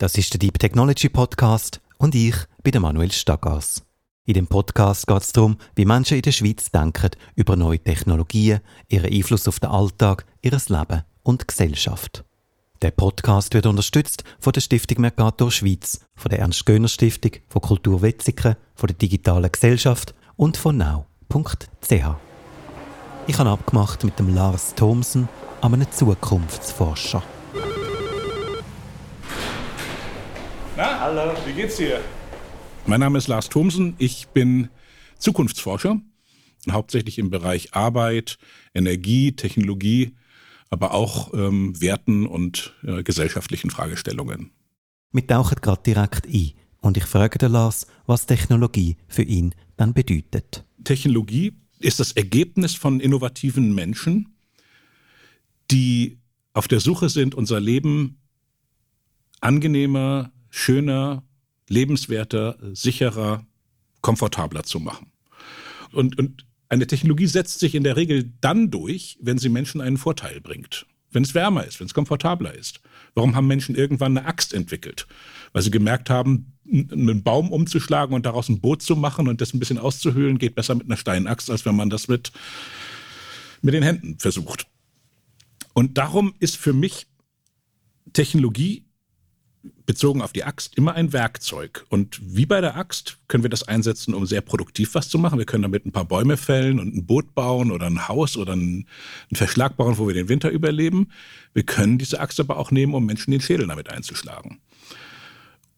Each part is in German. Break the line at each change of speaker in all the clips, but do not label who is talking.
Das ist der Deep Technology Podcast und ich bin der Manuel Staggers. In dem Podcast geht es darum, wie Menschen in der Schweiz denken über neue Technologien, ihren Einfluss auf den Alltag, ihr Leben und Gesellschaft. Der Podcast wird unterstützt von der Stiftung Mercator Schweiz, von der Ernst-Göhner-Stiftung, von Kultur Wetzikon, von der Digitalen Gesellschaft und von now.ch. Ich habe abgemacht mit dem Lars Thomsen, einem Zukunftsforscher.
Na, hallo, wie geht's dir? Mein Name ist Lars Thomsen, ich bin Zukunftsforscher, hauptsächlich im Bereich Arbeit, Energie, Technologie, aber auch ähm, Werten und äh, gesellschaftlichen Fragestellungen.
Wir tauchen gerade direkt ein und ich frage den Lars, was Technologie für ihn dann bedeutet.
Technologie ist das Ergebnis von innovativen Menschen, die auf der Suche sind, unser Leben angenehmer, schöner, lebenswerter, sicherer, komfortabler zu machen. Und, und eine Technologie setzt sich in der Regel dann durch, wenn sie Menschen einen Vorteil bringt. Wenn es wärmer ist, wenn es komfortabler ist. Warum haben Menschen irgendwann eine Axt entwickelt? Weil sie gemerkt haben, einen Baum umzuschlagen und daraus ein Boot zu machen und das ein bisschen auszuhöhlen, geht besser mit einer Steinaxt, als wenn man das mit, mit den Händen versucht. Und darum ist für mich Technologie bezogen auf die Axt immer ein Werkzeug. Und wie bei der Axt können wir das einsetzen, um sehr produktiv was zu machen. Wir können damit ein paar Bäume fällen und ein Boot bauen oder ein Haus oder einen, Verschlag bauen, wo wir den Winter überleben. Wir können diese Axt aber auch nehmen, um Menschen den Schädel damit einzuschlagen.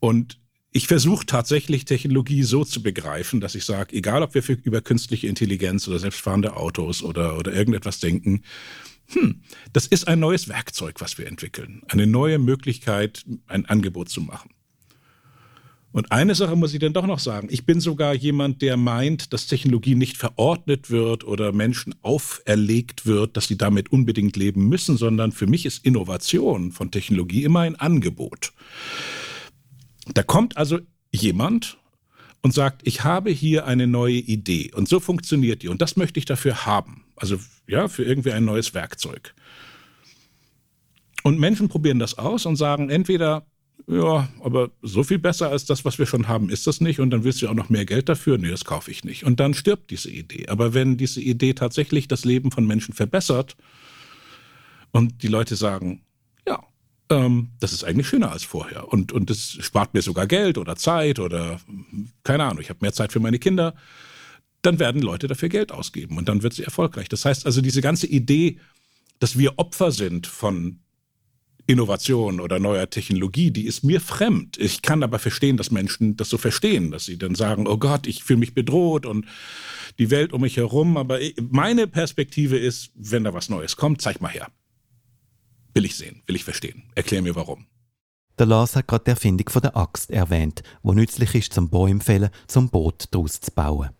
Und ich versuche tatsächlich Technologie so zu begreifen, dass ich sage, egal ob wir für, über künstliche Intelligenz oder selbstfahrende Autos oder, oder irgendetwas denken, hm, das ist ein neues Werkzeug, was wir entwickeln. Eine neue Möglichkeit, ein Angebot zu machen. Und eine Sache muss ich dann doch noch sagen. Ich bin sogar jemand, der meint, dass Technologie nicht verordnet wird oder Menschen auferlegt wird, dass sie damit unbedingt leben müssen, sondern für mich ist Innovation von Technologie immer ein Angebot. Da kommt also jemand und sagt, ich habe hier eine neue Idee und so funktioniert die und das möchte ich dafür haben. Also ja, für irgendwie ein neues Werkzeug. Und Menschen probieren das aus und sagen entweder, ja, aber so viel besser als das, was wir schon haben, ist das nicht. Und dann willst du auch noch mehr Geld dafür. Nee, das kaufe ich nicht. Und dann stirbt diese Idee. Aber wenn diese Idee tatsächlich das Leben von Menschen verbessert und die Leute sagen, ja, ähm, das ist eigentlich schöner als vorher. Und, und das spart mir sogar Geld oder Zeit oder keine Ahnung, ich habe mehr Zeit für meine Kinder dann werden Leute dafür Geld ausgeben und dann wird sie erfolgreich. Das heißt also, diese ganze Idee, dass wir Opfer sind von Innovation oder neuer Technologie, die ist mir fremd. Ich kann aber verstehen, dass Menschen das so verstehen, dass sie dann sagen, oh Gott, ich fühle mich bedroht und die Welt um mich herum. Aber meine Perspektive ist, wenn da was Neues kommt, zeig mal her. Will ich sehen, will ich verstehen. Erklär mir warum.
Der Lars hat gerade die Erfindung von der Axt erwähnt, wo nützlich ist zum Bäumfällen, zum Boot daraus zu bauen.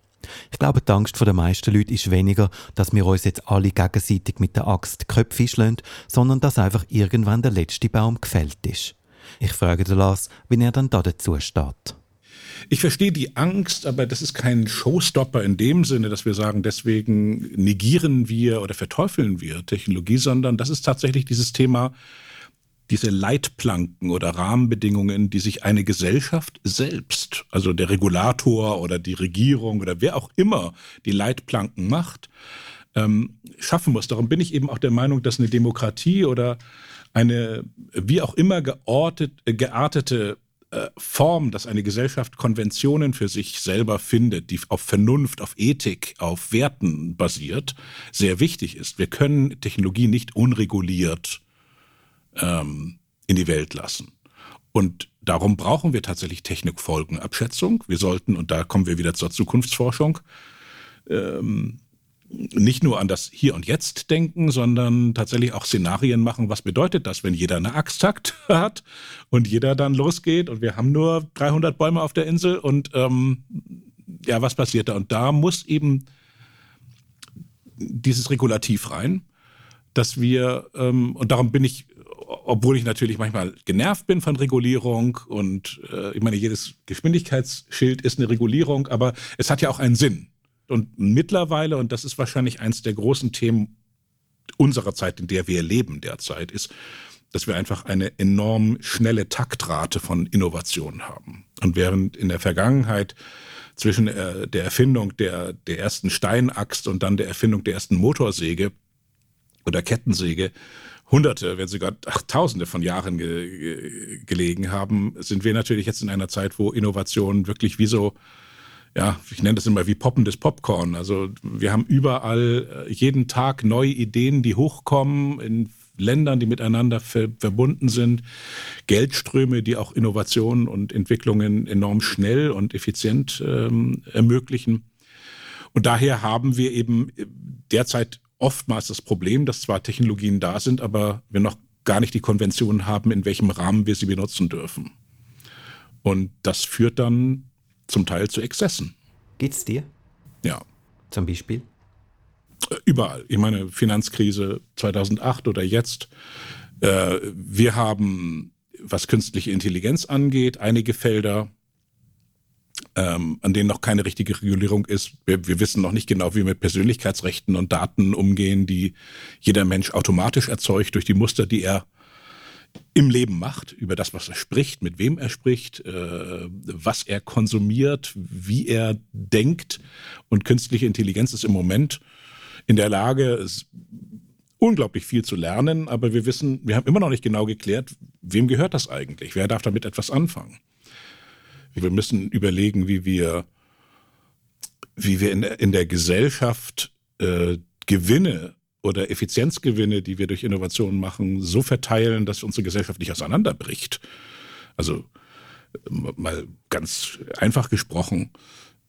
Ich glaube, die Angst der meisten Leute ist weniger, dass wir uns jetzt alle gegenseitig mit der Axt die Köpfe schlagen, sondern dass einfach irgendwann der letzte Baum gefällt ist. Ich frage den Lars, wie er dann da dazu steht.
Ich verstehe die Angst, aber das ist kein Showstopper in dem Sinne, dass wir sagen, deswegen negieren wir oder verteufeln wir Technologie, sondern das ist tatsächlich dieses Thema, diese Leitplanken oder Rahmenbedingungen, die sich eine Gesellschaft selbst, also der Regulator oder die Regierung oder wer auch immer die Leitplanken macht, ähm, schaffen muss. Darum bin ich eben auch der Meinung, dass eine Demokratie oder eine wie auch immer geortet, geartete äh, Form, dass eine Gesellschaft Konventionen für sich selber findet, die auf Vernunft, auf Ethik, auf Werten basiert, sehr wichtig ist. Wir können Technologie nicht unreguliert ähm, in die Welt lassen. Und darum brauchen wir tatsächlich Technikfolgenabschätzung. Wir sollten, und da kommen wir wieder zur Zukunftsforschung, ähm, nicht nur an das Hier und Jetzt denken, sondern tatsächlich auch Szenarien machen. Was bedeutet das, wenn jeder eine Axttakt hat und jeder dann losgeht und wir haben nur 300 Bäume auf der Insel und ähm, ja, was passiert da? Und da muss eben dieses Regulativ rein, dass wir, ähm, und darum bin ich obwohl ich natürlich manchmal genervt bin von Regulierung und äh, ich meine, jedes Geschwindigkeitsschild ist eine Regulierung, aber es hat ja auch einen Sinn. Und mittlerweile, und das ist wahrscheinlich eins der großen Themen unserer Zeit, in der wir leben derzeit, ist, dass wir einfach eine enorm schnelle Taktrate von Innovationen haben. Und während in der Vergangenheit zwischen äh, der Erfindung der, der ersten Steinaxt und dann der Erfindung der ersten Motorsäge oder Kettensäge Hunderte, wenn sogar ach, Tausende von Jahren ge gelegen haben, sind wir natürlich jetzt in einer Zeit, wo Innovationen wirklich wie so ja, ich nenne das immer wie poppendes Popcorn. Also wir haben überall äh, jeden Tag neue Ideen, die hochkommen in Ländern, die miteinander ver verbunden sind, Geldströme, die auch Innovationen und Entwicklungen enorm schnell und effizient ähm, ermöglichen. Und daher haben wir eben derzeit oftmals das Problem, dass zwar Technologien da sind, aber wir noch gar nicht die Konvention haben, in welchem Rahmen wir sie benutzen dürfen. Und das führt dann zum Teil zu Exzessen.
Geht's dir?
Ja.
Zum Beispiel?
Überall. Ich meine, Finanzkrise 2008 oder jetzt. Äh, wir haben, was künstliche Intelligenz angeht, einige Felder, ähm, an denen noch keine richtige Regulierung ist. Wir, wir, wissen noch nicht genau, wie wir mit Persönlichkeitsrechten und Daten umgehen, die jeder Mensch automatisch erzeugt durch die Muster, die er im Leben macht, über das, was er spricht, mit wem er spricht, äh, was er konsumiert, wie er denkt. Und künstliche Intelligenz ist im Moment in der Lage, unglaublich viel zu lernen, aber wir wissen, wir haben immer noch nicht genau geklärt, wem gehört das eigentlich? Wer darf damit etwas anfangen? Wir müssen überlegen, wie wir, wie wir in, in der Gesellschaft äh, Gewinne oder Effizienzgewinne, die wir durch Innovationen machen, so verteilen, dass unsere Gesellschaft nicht auseinanderbricht. Also mal ganz einfach gesprochen,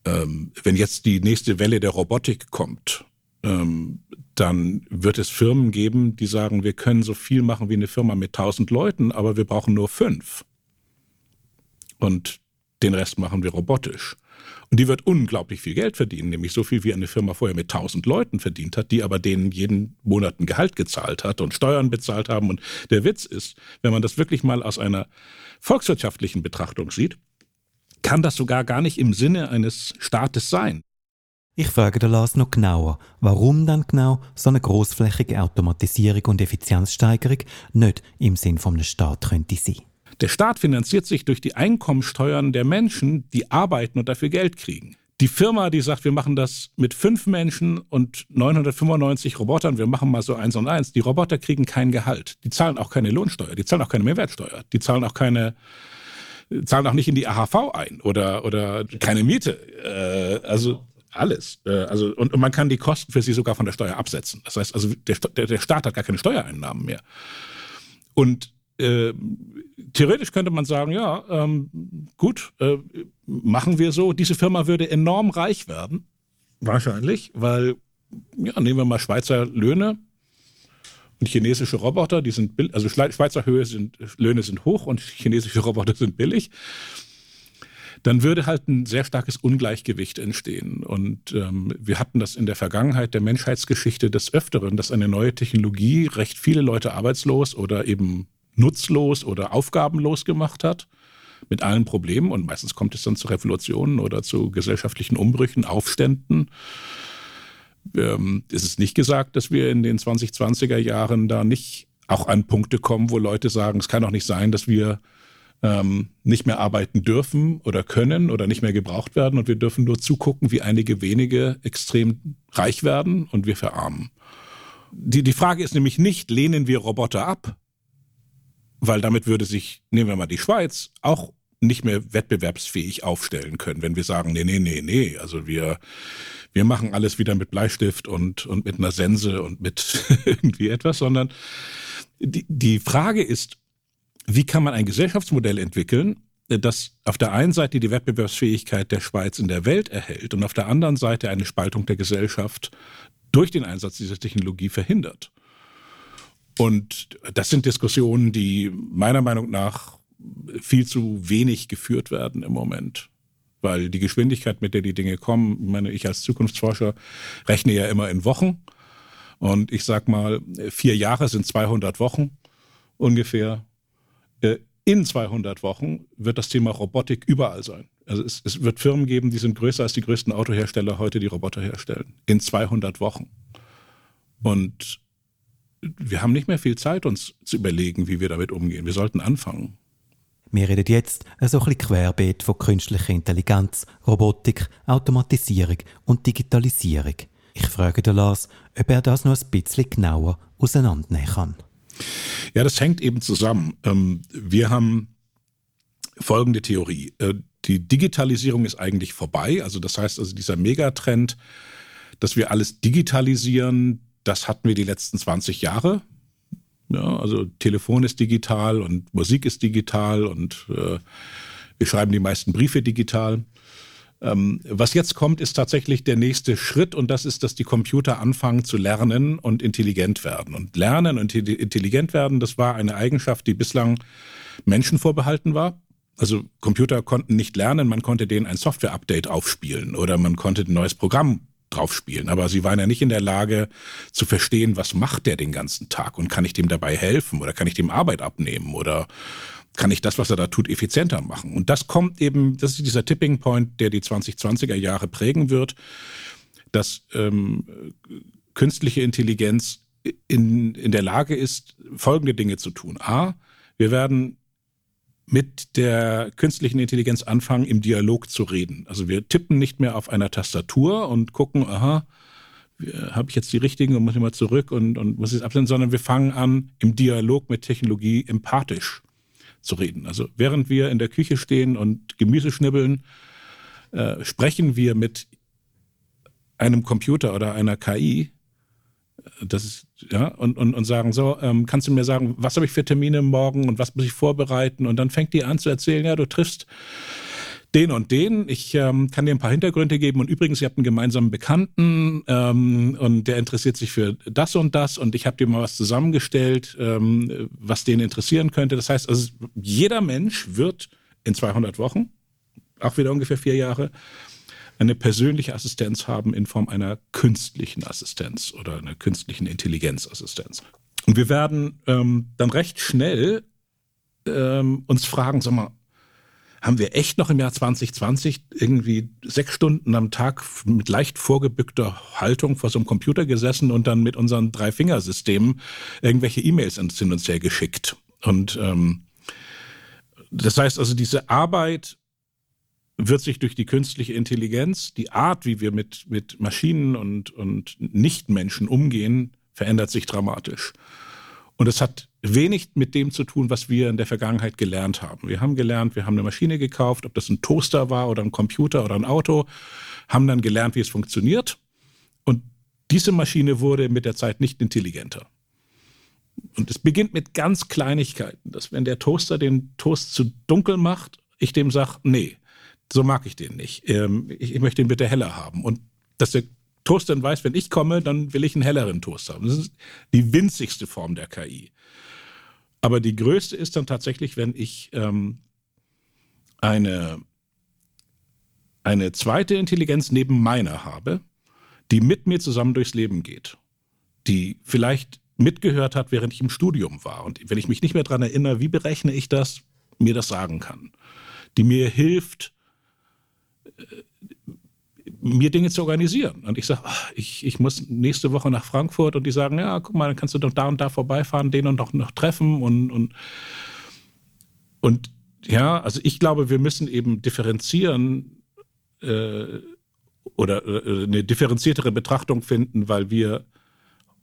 ähm, wenn jetzt die nächste Welle der Robotik kommt, ähm, dann wird es Firmen geben, die sagen, wir können so viel machen wie eine Firma mit tausend Leuten, aber wir brauchen nur fünf. Und den Rest machen wir robotisch. Und die wird unglaublich viel Geld verdienen, nämlich so viel, wie eine Firma vorher mit 1000 Leuten verdient hat, die aber denen jeden Monat ein Gehalt gezahlt hat und Steuern bezahlt haben. Und der Witz ist, wenn man das wirklich mal aus einer volkswirtschaftlichen Betrachtung sieht, kann das sogar gar nicht im Sinne eines Staates sein.
Ich frage den Lars noch genauer, warum dann genau so eine großflächige Automatisierung und Effizienzsteigerung nicht im Sinn einem Staat könnte sein.
Der Staat finanziert sich durch die Einkommensteuern der Menschen, die arbeiten und dafür Geld kriegen. Die Firma, die sagt, wir machen das mit fünf Menschen und 995 Robotern, wir machen mal so eins und eins, die Roboter kriegen kein Gehalt. Die zahlen auch keine Lohnsteuer, die zahlen auch keine Mehrwertsteuer, die zahlen auch keine, zahlen auch nicht in die AHV ein oder, oder keine Miete. Äh, also alles. Äh, also, und, und, man kann die Kosten für sie sogar von der Steuer absetzen. Das heißt also, der, der, Staat hat gar keine Steuereinnahmen mehr. Und äh, theoretisch könnte man sagen, ja, ähm, gut, äh, machen wir so. Diese Firma würde enorm reich werden, wahrscheinlich, weil, ja, nehmen wir mal Schweizer Löhne und chinesische Roboter, die sind, also Schweizer Höhe sind, Löhne sind hoch und chinesische Roboter sind billig. Dann würde halt ein sehr starkes Ungleichgewicht entstehen. Und ähm, wir hatten das in der Vergangenheit der Menschheitsgeschichte des Öfteren, dass eine neue Technologie recht viele Leute arbeitslos oder eben nutzlos oder aufgabenlos gemacht hat, mit allen Problemen. Und meistens kommt es dann zu Revolutionen oder zu gesellschaftlichen Umbrüchen, Aufständen. Ähm, es ist nicht gesagt, dass wir in den 2020er Jahren da nicht auch an Punkte kommen, wo Leute sagen, es kann doch nicht sein, dass wir ähm, nicht mehr arbeiten dürfen oder können oder nicht mehr gebraucht werden und wir dürfen nur zugucken, wie einige wenige extrem reich werden und wir verarmen. Die, die Frage ist nämlich nicht, lehnen wir Roboter ab, weil damit würde sich, nehmen wir mal die Schweiz, auch nicht mehr wettbewerbsfähig aufstellen können, wenn wir sagen, nee, nee, nee, nee, also wir, wir machen alles wieder mit Bleistift und, und mit einer Sense und mit irgendwie etwas, sondern die, die Frage ist, wie kann man ein Gesellschaftsmodell entwickeln, das auf der einen Seite die Wettbewerbsfähigkeit der Schweiz in der Welt erhält und auf der anderen Seite eine Spaltung der Gesellschaft durch den Einsatz dieser Technologie verhindert. Und das sind Diskussionen, die meiner Meinung nach viel zu wenig geführt werden im Moment. Weil die Geschwindigkeit, mit der die Dinge kommen, meine, ich als Zukunftsforscher rechne ja immer in Wochen. Und ich sag mal, vier Jahre sind 200 Wochen ungefähr. Äh, in 200 Wochen wird das Thema Robotik überall sein. Also es, es wird Firmen geben, die sind größer als die größten Autohersteller heute, die Roboter herstellen. In 200 Wochen. Und wir haben nicht mehr viel Zeit, uns zu überlegen, wie wir damit umgehen. Wir sollten anfangen.
Wir reden jetzt so ein bisschen querbeet von künstlicher Intelligenz, Robotik, Automatisierung und Digitalisierung. Ich frage den Lars, ob er das noch ein bisschen genauer auseinandernehmen kann.
Ja, das hängt eben zusammen. Ähm, wir haben folgende Theorie. Äh, die Digitalisierung ist eigentlich vorbei. Also das heißt also dieser Megatrend, dass wir alles digitalisieren, das hatten wir die letzten 20 Jahre. Ja, also Telefon ist digital und Musik ist digital und äh, wir schreiben die meisten Briefe digital. Ähm, was jetzt kommt, ist tatsächlich der nächste Schritt und das ist, dass die Computer anfangen zu lernen und intelligent werden. Und lernen und intelligent werden, das war eine Eigenschaft, die bislang Menschen vorbehalten war. Also Computer konnten nicht lernen, man konnte denen ein Software-Update aufspielen oder man konnte ein neues Programm drauf spielen. Aber sie waren ja nicht in der Lage zu verstehen, was macht der den ganzen Tag und kann ich dem dabei helfen oder kann ich dem Arbeit abnehmen oder kann ich das, was er da tut, effizienter machen. Und das kommt eben, das ist dieser Tipping Point, der die 2020er Jahre prägen wird, dass ähm, künstliche Intelligenz in, in der Lage ist, folgende Dinge zu tun. A, wir werden mit der künstlichen Intelligenz anfangen, im Dialog zu reden. Also wir tippen nicht mehr auf einer Tastatur und gucken, aha, habe ich jetzt die richtigen und muss ich mal zurück und, und muss es absenden, sondern wir fangen an, im Dialog mit Technologie empathisch zu reden. Also während wir in der Küche stehen und Gemüse schnibbeln, äh, sprechen wir mit einem Computer oder einer KI, das ist, ja, und, und, und sagen so, ähm, kannst du mir sagen, was habe ich für Termine morgen und was muss ich vorbereiten? Und dann fängt die an zu erzählen, ja, du triffst den und den. Ich ähm, kann dir ein paar Hintergründe geben. Und übrigens, ihr habt einen gemeinsamen Bekannten ähm, und der interessiert sich für das und das. Und ich habe dir mal was zusammengestellt, ähm, was den interessieren könnte. Das heißt, also jeder Mensch wird in 200 Wochen, auch wieder ungefähr vier Jahre, eine persönliche Assistenz haben in Form einer künstlichen Assistenz oder einer künstlichen Intelligenzassistenz. Und wir werden ähm, dann recht schnell ähm, uns fragen, sag mal, haben wir echt noch im Jahr 2020 irgendwie sechs Stunden am Tag mit leicht vorgebückter Haltung vor so einem Computer gesessen und dann mit unseren Drei-Fingersystemen irgendwelche E-Mails hin uns her geschickt. Und ähm, das heißt also, diese Arbeit wird sich durch die künstliche Intelligenz, die Art, wie wir mit, mit Maschinen und, und Nichtmenschen umgehen, verändert sich dramatisch. Und es hat wenig mit dem zu tun, was wir in der Vergangenheit gelernt haben. Wir haben gelernt, wir haben eine Maschine gekauft, ob das ein Toaster war oder ein Computer oder ein Auto, haben dann gelernt, wie es funktioniert. Und diese Maschine wurde mit der Zeit nicht intelligenter. Und es beginnt mit ganz Kleinigkeiten, dass wenn der Toaster den Toast zu dunkel macht, ich dem sage, nee, so mag ich den nicht. Ähm, ich, ich möchte ihn bitte heller haben. Und dass der Toaster dann weiß, wenn ich komme, dann will ich einen helleren Toaster haben. Das ist die winzigste Form der KI. Aber die größte ist dann tatsächlich, wenn ich ähm, eine, eine zweite Intelligenz neben meiner habe, die mit mir zusammen durchs Leben geht, die vielleicht mitgehört hat, während ich im Studium war. Und wenn ich mich nicht mehr daran erinnere, wie berechne ich das, mir das sagen kann. Die mir hilft, mir Dinge zu organisieren. Und ich sage, ich, ich muss nächste Woche nach Frankfurt und die sagen, ja, guck mal, dann kannst du doch da und da vorbeifahren, den und doch noch treffen und, und, und ja, also ich glaube, wir müssen eben differenzieren äh, oder äh, eine differenziertere Betrachtung finden, weil wir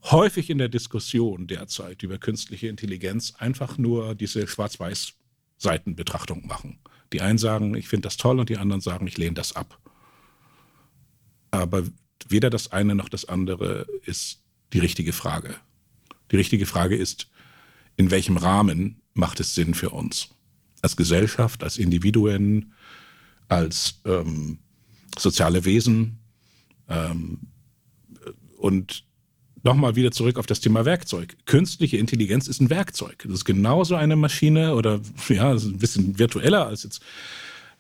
häufig in der Diskussion derzeit über künstliche Intelligenz einfach nur diese Schwarz-Weiß-Seitenbetrachtung machen. Die einen sagen, ich finde das toll und die anderen sagen, ich lehne das ab. Aber weder das eine noch das andere ist die richtige Frage. Die richtige Frage ist, in welchem Rahmen macht es Sinn für uns? Als Gesellschaft, als Individuen, als ähm, soziale Wesen. Ähm, und nochmal wieder zurück auf das Thema Werkzeug. Künstliche Intelligenz ist ein Werkzeug. Das ist genauso eine Maschine oder ja, ein bisschen virtueller als jetzt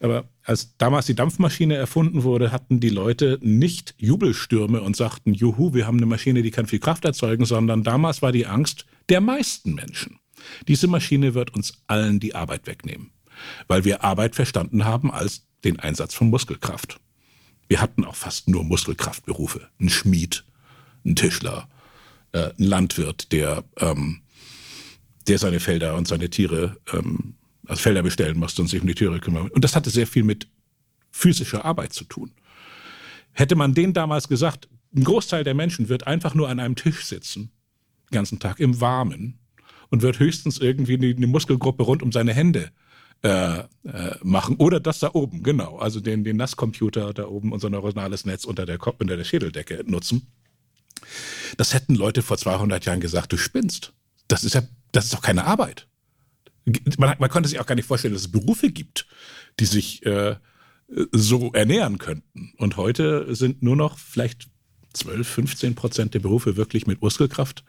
aber als damals die Dampfmaschine erfunden wurde, hatten die Leute nicht Jubelstürme und sagten, juhu, wir haben eine Maschine, die kann viel Kraft erzeugen, sondern damals war die Angst der meisten Menschen. Diese Maschine wird uns allen die Arbeit wegnehmen, weil wir Arbeit verstanden haben als den Einsatz von Muskelkraft. Wir hatten auch fast nur Muskelkraftberufe. Ein Schmied, ein Tischler, äh, ein Landwirt, der, ähm, der seine Felder und seine Tiere, ähm, also Felder bestellen musste und sich um die Tiere kümmern. Und das hatte sehr viel mit physischer Arbeit zu tun. Hätte man denen damals gesagt, ein Großteil der Menschen wird einfach nur an einem Tisch sitzen, den ganzen Tag im Warmen und wird höchstens irgendwie eine Muskelgruppe rund um seine Hände äh, äh, machen. Oder das da oben, genau. Also den, den NAS-Computer da oben, unser neuronales Netz unter der, unter der Schädeldecke nutzen. Das hätten Leute vor 200 Jahren gesagt, du spinnst. Das ist ja, das ist doch keine Arbeit. Man, man konnte sich auch gar nicht vorstellen, dass es Berufe gibt, die sich äh, so ernähren könnten. Und heute sind nur noch vielleicht 12, 15 Prozent der Berufe wirklich mit Muskelkraft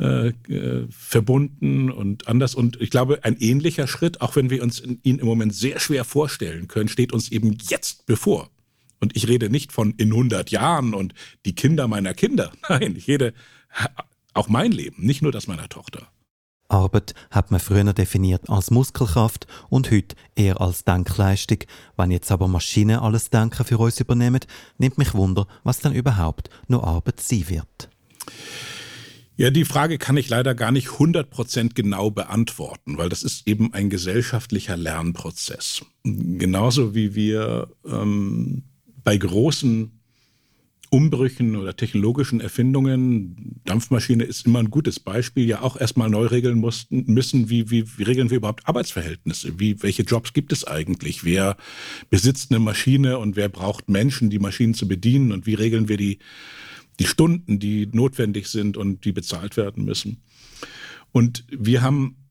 äh, äh, verbunden und anders. Und ich glaube, ein ähnlicher Schritt, auch wenn wir uns ihn im Moment sehr schwer vorstellen können, steht uns eben jetzt bevor. Und ich rede nicht von in 100 Jahren und die Kinder meiner Kinder. Nein, ich rede auch mein Leben, nicht nur das meiner Tochter.
Arbeit hat man früher definiert als Muskelkraft und heute eher als Denkleistung. Wenn jetzt aber Maschinen alles Denken für uns übernehmen, nimmt mich Wunder, was dann überhaupt noch Arbeit sein wird.
Ja, die Frage kann ich leider gar nicht 100% genau beantworten, weil das ist eben ein gesellschaftlicher Lernprozess. Genauso wie wir ähm, bei großen Umbrüchen oder technologischen Erfindungen, Dampfmaschine ist immer ein gutes Beispiel, ja auch erstmal neu regeln mussten, müssen, wie, wie, wie regeln wir überhaupt Arbeitsverhältnisse? Wie, welche Jobs gibt es eigentlich? Wer besitzt eine Maschine und wer braucht Menschen, die Maschinen zu bedienen? Und wie regeln wir die, die Stunden, die notwendig sind und die bezahlt werden müssen? Und wir haben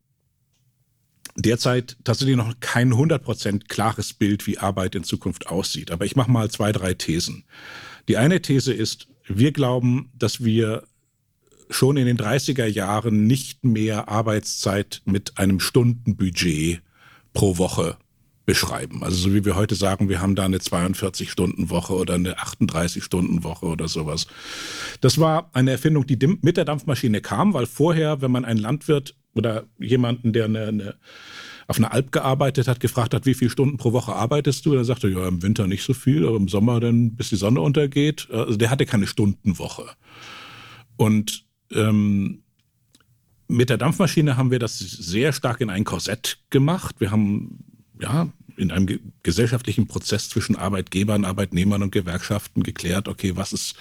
derzeit tatsächlich noch kein 100% klares Bild, wie Arbeit in Zukunft aussieht. Aber ich mache mal zwei, drei Thesen. Die eine These ist, wir glauben, dass wir schon in den 30er Jahren nicht mehr Arbeitszeit mit einem Stundenbudget pro Woche beschreiben. Also so wie wir heute sagen, wir haben da eine 42-Stunden-Woche oder eine 38-Stunden-Woche oder sowas. Das war eine Erfindung, die mit der Dampfmaschine kam, weil vorher, wenn man einen Landwirt oder jemanden, der eine, eine auf einer Alp gearbeitet hat, gefragt hat, wie viele Stunden pro Woche arbeitest du? Dann sagte er, ja, im Winter nicht so viel, aber im Sommer dann, bis die Sonne untergeht. Also der hatte keine Stundenwoche. Und ähm, mit der Dampfmaschine haben wir das sehr stark in ein Korsett gemacht. Wir haben ja in einem gesellschaftlichen Prozess zwischen Arbeitgebern, Arbeitnehmern und Gewerkschaften geklärt, okay, was ist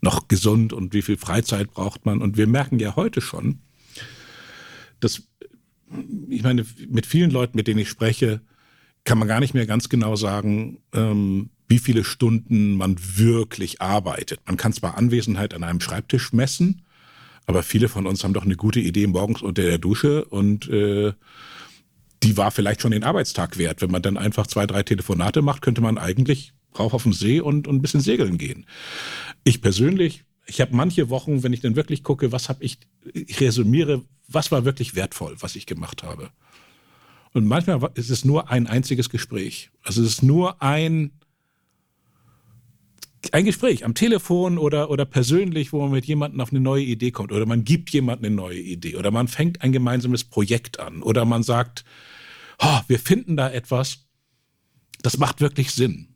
noch gesund und wie viel Freizeit braucht man. Und wir merken ja heute schon, dass ich meine, mit vielen Leuten, mit denen ich spreche, kann man gar nicht mehr ganz genau sagen, ähm, wie viele Stunden man wirklich arbeitet. Man kann zwar Anwesenheit an einem Schreibtisch messen, aber viele von uns haben doch eine gute Idee morgens unter der Dusche und äh, die war vielleicht schon den Arbeitstag wert. Wenn man dann einfach zwei, drei Telefonate macht, könnte man eigentlich rauf auf den See und, und ein bisschen segeln gehen. Ich persönlich, ich habe manche Wochen, wenn ich dann wirklich gucke, was habe ich, ich resümiere, was war wirklich wertvoll, was ich gemacht habe. Und manchmal ist es nur ein einziges Gespräch. Also es ist nur ein, ein Gespräch am Telefon oder, oder persönlich, wo man mit jemandem auf eine neue Idee kommt oder man gibt jemandem eine neue Idee oder man fängt ein gemeinsames Projekt an oder man sagt, oh, wir finden da etwas, das macht wirklich Sinn.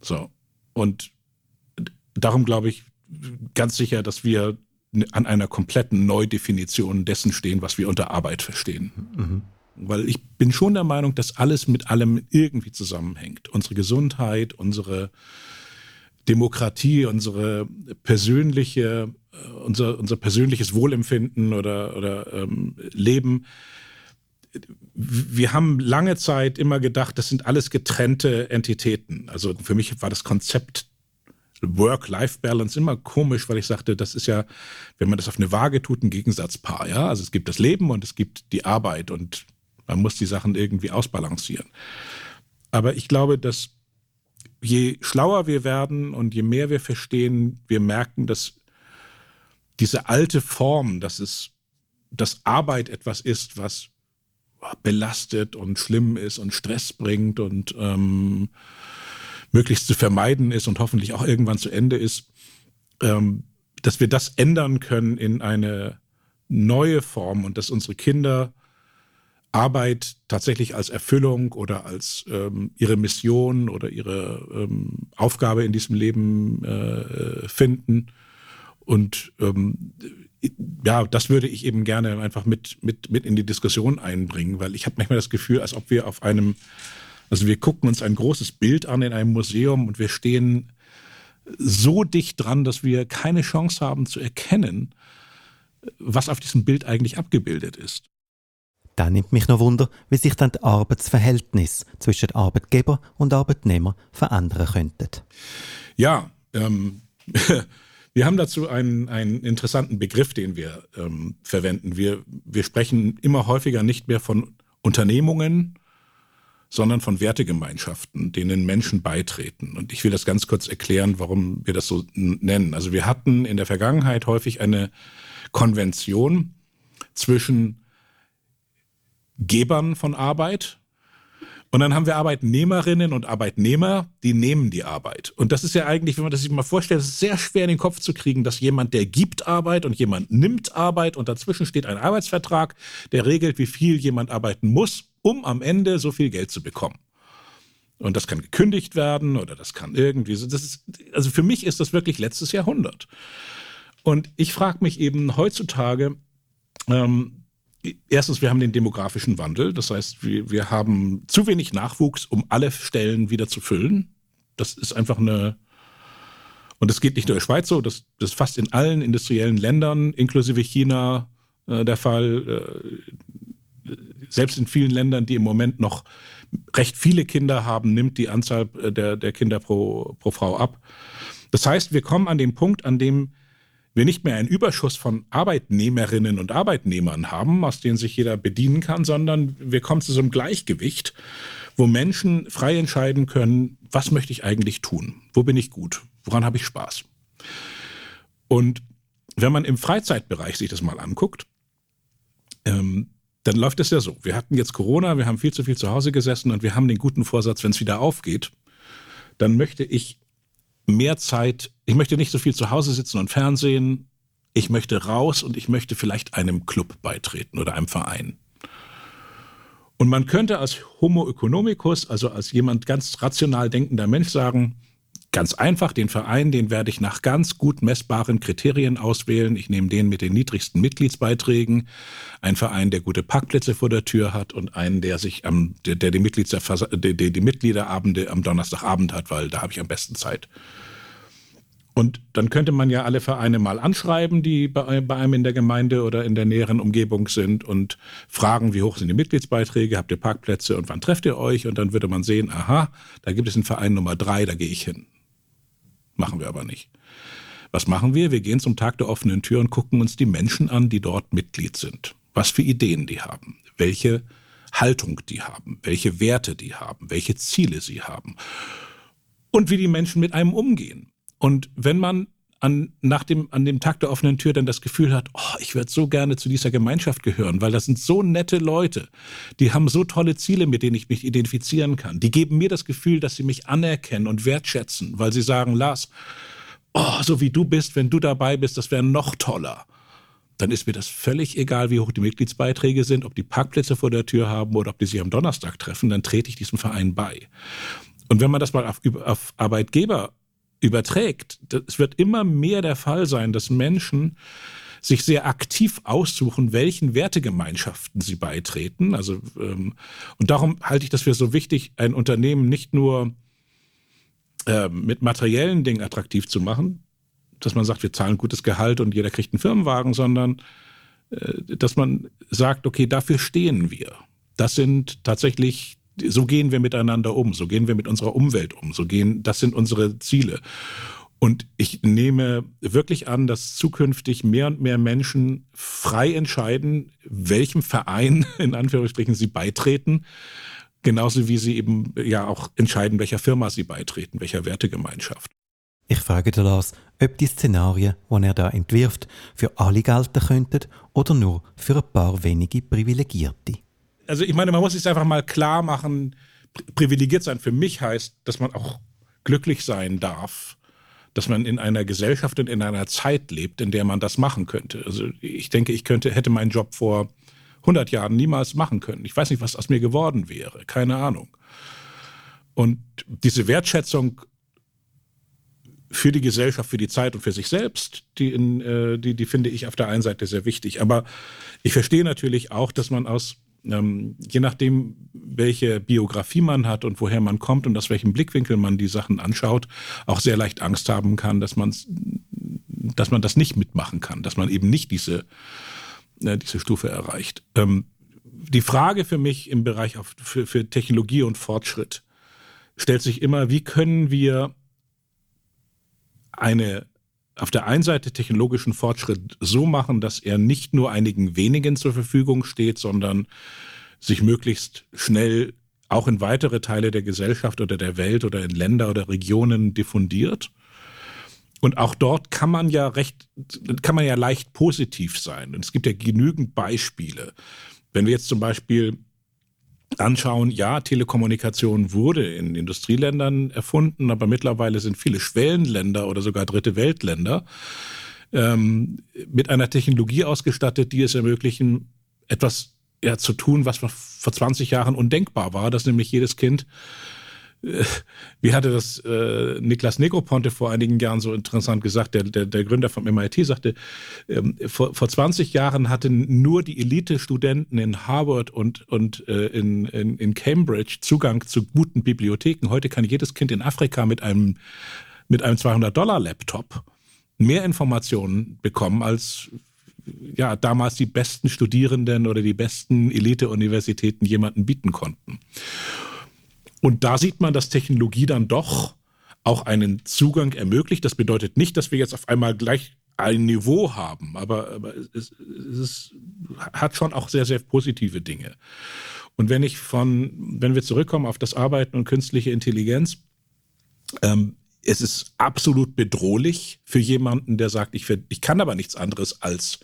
So. Und darum glaube ich ganz sicher, dass wir an einer kompletten Neudefinition dessen stehen, was wir unter Arbeit verstehen. Mhm. Weil ich bin schon der Meinung, dass alles mit allem irgendwie zusammenhängt. Unsere Gesundheit, unsere Demokratie, unsere persönliche, äh, unser, unser persönliches Wohlempfinden oder, oder ähm, Leben. Wir haben lange Zeit immer gedacht, das sind alles getrennte Entitäten. Also für mich war das Konzept Work-Life-Balance immer komisch, weil ich sagte, das ist ja, wenn man das auf eine Waage tut, ein Gegensatzpaar. Ja? Also es gibt das Leben und es gibt die Arbeit und man muss die Sachen irgendwie ausbalancieren. Aber ich glaube, dass je schlauer wir werden und je mehr wir verstehen, wir merken, dass diese alte Form, dass es, dass Arbeit etwas ist, was belastet und schlimm ist und Stress bringt und ähm, möglichst zu vermeiden ist und hoffentlich auch irgendwann zu Ende ist, ähm, dass wir das ändern können in eine neue Form und dass unsere Kinder Arbeit tatsächlich als Erfüllung oder als ähm, ihre Mission oder ihre ähm, Aufgabe in diesem Leben äh, finden. Und ähm, ja, das würde ich eben gerne einfach mit, mit, mit in die Diskussion einbringen, weil ich habe manchmal das Gefühl, als ob wir auf einem, also wir gucken uns ein großes Bild an in einem Museum und wir stehen so dicht dran, dass wir keine Chance haben zu erkennen, was auf diesem Bild eigentlich abgebildet ist.
Dann nimmt mich noch Wunder, wie sich dann das Arbeitsverhältnis zwischen Arbeitgeber und Arbeitnehmer verändern könnten.
Ja, ähm, wir haben dazu einen, einen interessanten Begriff, den wir ähm, verwenden. Wir, wir sprechen immer häufiger nicht mehr von Unternehmungen, sondern von Wertegemeinschaften, denen Menschen beitreten. Und ich will das ganz kurz erklären, warum wir das so nennen. Also wir hatten in der Vergangenheit häufig eine Konvention zwischen Gebern von Arbeit und dann haben wir Arbeitnehmerinnen und Arbeitnehmer, die nehmen die Arbeit. Und das ist ja eigentlich, wenn man das sich mal vorstellt, sehr schwer in den Kopf zu kriegen, dass jemand, der gibt Arbeit und jemand nimmt Arbeit und dazwischen steht ein Arbeitsvertrag, der regelt, wie viel jemand arbeiten muss, um am Ende so viel Geld zu bekommen. Und das kann gekündigt werden oder das kann irgendwie so. Das ist, also für mich ist das wirklich letztes Jahrhundert. Und ich frage mich eben heutzutage, ähm, erstens, wir haben den demografischen Wandel. Das heißt, wir, wir haben zu wenig Nachwuchs, um alle Stellen wieder zu füllen. Das ist einfach eine, und das geht nicht nur in der Schweiz so, das, das ist fast in allen industriellen Ländern, inklusive China, äh, der Fall. Äh, selbst in vielen Ländern, die im Moment noch recht viele Kinder haben, nimmt die Anzahl äh, der, der Kinder pro, pro Frau ab. Das heißt, wir kommen an den Punkt, an dem wir nicht mehr einen Überschuss von Arbeitnehmerinnen und Arbeitnehmern haben, aus denen sich jeder bedienen kann, sondern wir kommen zu so einem Gleichgewicht, wo Menschen frei entscheiden können, was möchte ich eigentlich tun? Wo bin ich gut? Woran habe ich Spaß? Und wenn man im Freizeitbereich sich das mal anguckt, ähm, dann läuft es ja so. Wir hatten jetzt Corona, wir haben viel zu viel zu Hause gesessen und wir haben den guten Vorsatz, wenn es wieder aufgeht, dann möchte ich mehr Zeit, ich möchte nicht so viel zu Hause sitzen und Fernsehen, ich möchte raus und ich möchte vielleicht einem Club beitreten oder einem Verein. Und man könnte als Homo economicus, also als jemand ganz rational denkender Mensch sagen, Ganz einfach, den Verein, den werde ich nach ganz gut messbaren Kriterien auswählen. Ich nehme den mit den niedrigsten Mitgliedsbeiträgen, ein Verein, der gute Parkplätze vor der Tür hat und einen, der sich am, der, der die, Mitglieds der, die Mitgliederabende am Donnerstagabend hat, weil da habe ich am besten Zeit. Und dann könnte man ja alle Vereine mal anschreiben, die bei, bei, einem in der Gemeinde oder in der näheren Umgebung sind und fragen, wie hoch sind die Mitgliedsbeiträge, habt ihr Parkplätze und wann trefft ihr euch? Und dann würde man sehen, aha, da gibt es einen Verein Nummer drei, da gehe ich hin. Machen wir aber nicht. Was machen wir? Wir gehen zum Tag der offenen Tür und gucken uns die Menschen an, die dort Mitglied sind. Was für Ideen die haben, welche Haltung die haben, welche Werte die haben, welche Ziele sie haben und wie die Menschen mit einem umgehen. Und wenn man an, nach dem, an dem Tag der offenen Tür dann das Gefühl hat, oh, ich würde so gerne zu dieser Gemeinschaft gehören, weil das sind so nette Leute, die haben so tolle Ziele, mit denen ich mich identifizieren kann. Die geben mir das Gefühl, dass sie mich anerkennen und wertschätzen, weil sie sagen, Lars, oh, so wie du bist, wenn du dabei bist, das wäre noch toller. Dann ist mir das völlig egal, wie hoch die Mitgliedsbeiträge sind, ob die Parkplätze vor der Tür haben oder ob die sich am Donnerstag treffen, dann trete ich diesem Verein bei. Und wenn man das mal auf, auf Arbeitgeber überträgt. Es wird immer mehr der Fall sein, dass Menschen sich sehr aktiv aussuchen, welchen Wertegemeinschaften sie beitreten. Also ähm, und darum halte ich das für so wichtig, ein Unternehmen nicht nur äh, mit materiellen Dingen attraktiv zu machen, dass man sagt, wir zahlen gutes Gehalt und jeder kriegt einen Firmenwagen, sondern äh, dass man sagt, okay, dafür stehen wir. Das sind tatsächlich so gehen wir miteinander um, so gehen wir mit unserer Umwelt um, so gehen, das sind unsere Ziele. Und ich nehme wirklich an, dass zukünftig mehr und mehr Menschen frei entscheiden, welchem Verein in Anführungsstrichen sie beitreten, genauso wie sie eben ja auch entscheiden, welcher Firma sie beitreten, welcher Wertegemeinschaft.
Ich frage den Lars, ob die Szenarien, die er da entwirft, für alle gelten könnten oder nur für ein paar wenige Privilegierte
also ich meine, man muss sich einfach mal klar machen, privilegiert sein für mich heißt, dass man auch glücklich sein darf, dass man in einer Gesellschaft und in einer Zeit lebt, in der man das machen könnte. Also ich denke, ich könnte, hätte meinen Job vor 100 Jahren niemals machen können. Ich weiß nicht, was aus mir geworden wäre. Keine Ahnung. Und diese Wertschätzung für die Gesellschaft, für die Zeit und für sich selbst, die, in, äh, die, die finde ich auf der einen Seite sehr wichtig. Aber ich verstehe natürlich auch, dass man aus, ähm, je nachdem, welche Biografie man hat und woher man kommt und aus welchem Blickwinkel man die Sachen anschaut, auch sehr leicht Angst haben kann, dass man dass man das nicht mitmachen kann, dass man eben nicht diese, äh, diese Stufe erreicht. Ähm, die Frage für mich im Bereich auf, für, für Technologie und Fortschritt stellt sich immer, wie können wir eine auf der einen Seite technologischen Fortschritt so machen, dass er nicht nur einigen wenigen zur Verfügung steht, sondern sich möglichst schnell auch in weitere Teile der Gesellschaft oder der Welt oder in Länder oder Regionen diffundiert. Und auch dort kann man ja recht, kann man ja leicht positiv sein. Und es gibt ja genügend Beispiele. Wenn wir jetzt zum Beispiel anschauen, ja, Telekommunikation wurde in Industrieländern erfunden, aber mittlerweile sind viele Schwellenländer oder sogar dritte Weltländer ähm, mit einer Technologie ausgestattet, die es ermöglichen, etwas ja, zu tun, was vor 20 Jahren undenkbar war, dass nämlich jedes Kind wie hatte das äh, Niklas Negroponte vor einigen Jahren so interessant gesagt, der, der, der Gründer vom MIT sagte, ähm, vor, vor 20 Jahren hatten nur die Elite-Studenten in Harvard und, und äh, in, in, in Cambridge Zugang zu guten Bibliotheken. Heute kann jedes Kind in Afrika mit einem, mit einem 200-Dollar-Laptop mehr Informationen bekommen als ja, damals die besten Studierenden oder die besten Elite-Universitäten jemanden bieten konnten. Und da sieht man, dass Technologie dann doch auch einen Zugang ermöglicht. Das bedeutet nicht, dass wir jetzt auf einmal gleich ein Niveau haben, aber, aber es, es hat schon auch sehr, sehr positive Dinge. Und wenn ich von, wenn wir zurückkommen auf das Arbeiten und künstliche Intelligenz, ähm, es ist absolut bedrohlich für jemanden, der sagt, ich, ich kann aber nichts anderes als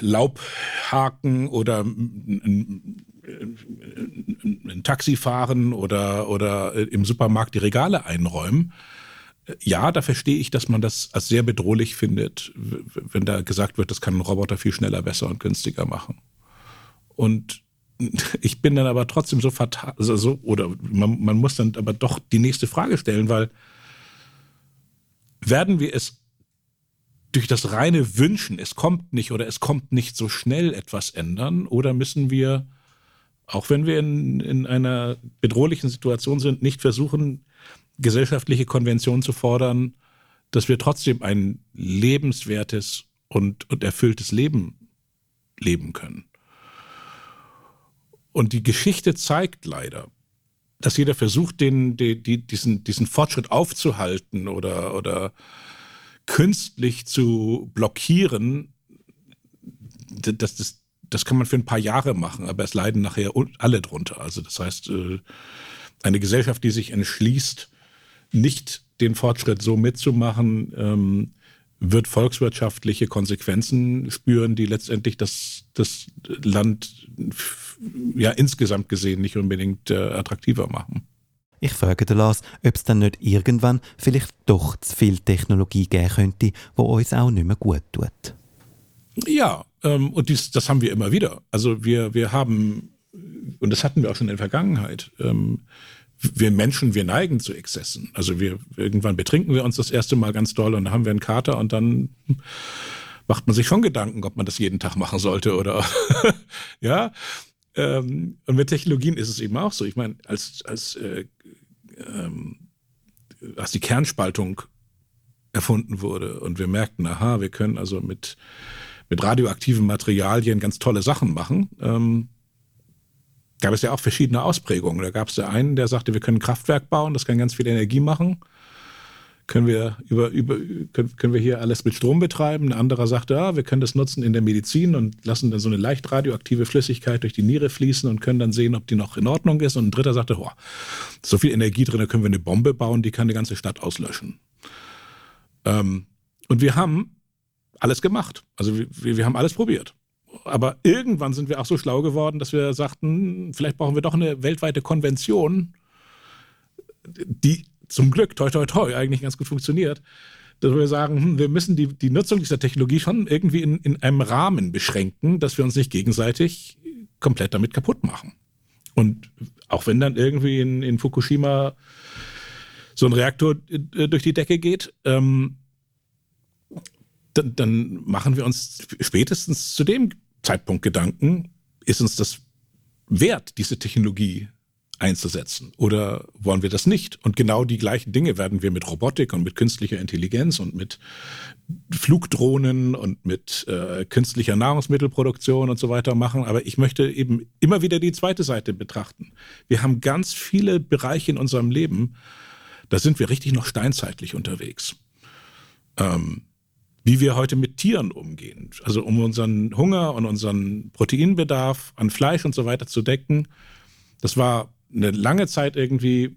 Laubhaken oder ein, ein Taxi fahren oder, oder im Supermarkt die Regale einräumen. Ja, da verstehe ich, dass man das als sehr bedrohlich findet, wenn da gesagt wird, das kann ein Roboter viel schneller, besser und günstiger machen. Und ich bin dann aber trotzdem so fatal, also so, oder man, man muss dann aber doch die nächste Frage stellen, weil werden wir es durch das reine Wünschen, es kommt nicht oder es kommt nicht so schnell etwas ändern? Oder müssen wir, auch wenn wir in, in einer bedrohlichen Situation sind, nicht versuchen, gesellschaftliche Konventionen zu fordern, dass wir trotzdem ein lebenswertes und, und erfülltes Leben leben können? Und die Geschichte zeigt leider, dass jeder versucht, den, den, diesen, diesen Fortschritt aufzuhalten oder, oder künstlich zu blockieren, das, das, das kann man für ein paar Jahre machen, aber es leiden nachher alle drunter. Also das heißt, äh, eine Gesellschaft, die sich entschließt, nicht den Fortschritt so mitzumachen, ähm, wird volkswirtschaftliche Konsequenzen spüren, die letztendlich das, das Land ja insgesamt gesehen nicht unbedingt äh, attraktiver machen.
Ich frage den Lars, ob es dann nicht irgendwann vielleicht doch zu viel Technologie geben könnte, wo uns auch nicht mehr gut tut.
Ja, ähm, und dies, das haben wir immer wieder. Also wir, wir haben, und das hatten wir auch schon in der Vergangenheit, ähm, wir Menschen, wir neigen zu Exzessen. Also wir irgendwann betrinken wir uns das erste Mal ganz doll und dann haben wir einen Kater und dann macht man sich schon Gedanken, ob man das jeden Tag machen sollte oder ja. Ähm, und mit Technologien ist es eben auch so. Ich meine, als, als, äh, ähm, als die Kernspaltung erfunden wurde und wir merkten, aha, wir können also mit, mit radioaktiven Materialien ganz tolle Sachen machen, ähm, gab es ja auch verschiedene Ausprägungen. Da gab es ja einen, der sagte, wir können Kraftwerk bauen, das kann ganz viel Energie machen können wir über, über können, können wir hier alles mit Strom betreiben. Ein anderer sagte, ja, wir können das nutzen in der Medizin und lassen dann so eine leicht radioaktive Flüssigkeit durch die Niere fließen und können dann sehen, ob die noch in Ordnung ist. Und ein dritter sagte, oh, so viel Energie drin, da können wir eine Bombe bauen, die kann die ganze Stadt auslöschen. Ähm, und wir haben alles gemacht. Also wir, wir haben alles probiert. Aber irgendwann sind wir auch so schlau geworden, dass wir sagten, vielleicht brauchen wir doch eine weltweite Konvention, die zum Glück, toi, toi, toi, eigentlich ganz gut funktioniert, dass wir sagen, hm, wir müssen die, die Nutzung dieser Technologie schon irgendwie in, in einem Rahmen beschränken, dass wir uns nicht gegenseitig komplett damit kaputt machen. Und auch wenn dann irgendwie in, in Fukushima so ein Reaktor äh, durch die Decke geht, ähm, dann, dann machen wir uns spätestens zu dem Zeitpunkt Gedanken, ist uns das wert, diese Technologie einzusetzen? Oder wollen wir das nicht? Und genau die gleichen Dinge werden wir mit Robotik und mit künstlicher Intelligenz und mit Flugdrohnen und mit äh, künstlicher Nahrungsmittelproduktion und so weiter machen. Aber ich möchte eben immer wieder die zweite Seite betrachten. Wir haben ganz viele Bereiche in unserem Leben, da sind wir richtig noch steinzeitlich unterwegs. Ähm, wie wir heute mit Tieren umgehen. Also um unseren Hunger und unseren Proteinbedarf an Fleisch und so weiter zu decken. Das war eine lange Zeit irgendwie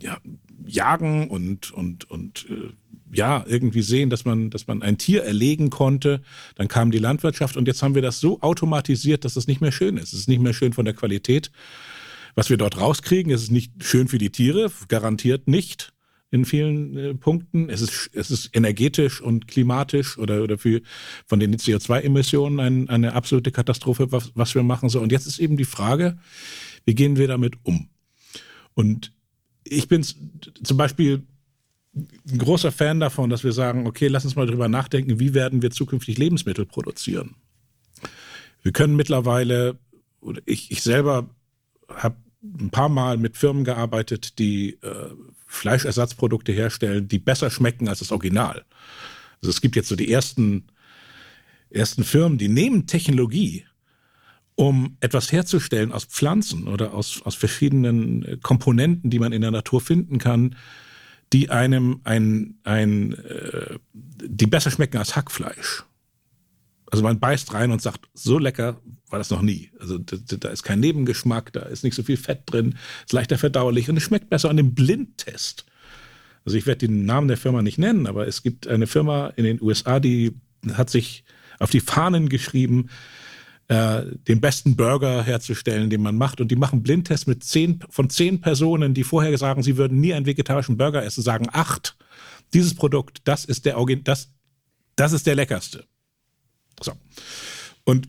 ja, jagen und, und, und äh, ja, irgendwie sehen, dass man, dass man ein Tier erlegen konnte. Dann kam die Landwirtschaft und jetzt haben wir das so automatisiert, dass es nicht mehr schön ist. Es ist nicht mehr schön von der Qualität. Was wir dort rauskriegen, es ist nicht schön für die Tiere, garantiert nicht in vielen äh, Punkten. Es ist, es ist energetisch und klimatisch oder, oder für, von den CO2-Emissionen ein, eine absolute Katastrophe, was, was wir machen. So. Und jetzt ist eben die Frage, wie gehen wir damit um? Und ich bin zum Beispiel ein großer Fan davon, dass wir sagen, okay, lass uns mal drüber nachdenken, wie werden wir zukünftig Lebensmittel produzieren? Wir können mittlerweile, ich, ich selber habe ein paar Mal mit Firmen gearbeitet, die äh, Fleischersatzprodukte herstellen, die besser schmecken als das Original. Also es gibt jetzt so die ersten, ersten Firmen, die nehmen Technologie um etwas herzustellen aus Pflanzen oder aus, aus verschiedenen äh, Komponenten, die man in der Natur finden kann, die einem ein, ein, äh, die besser schmecken als Hackfleisch. Also man beißt rein und sagt, so lecker war das noch nie. Also da, da ist kein Nebengeschmack, da ist nicht so viel Fett drin, ist leichter verdauerlich und es schmeckt besser an dem Blindtest. Also ich werde den Namen der Firma nicht nennen, aber es gibt eine Firma in den USA, die hat sich auf die Fahnen geschrieben, äh, den besten Burger herzustellen, den man macht. Und die machen Blindtests mit zehn, von zehn Personen, die vorher sagen, sie würden nie einen vegetarischen Burger essen, sagen acht. Dieses Produkt, das ist der das, das ist der leckerste. So. Und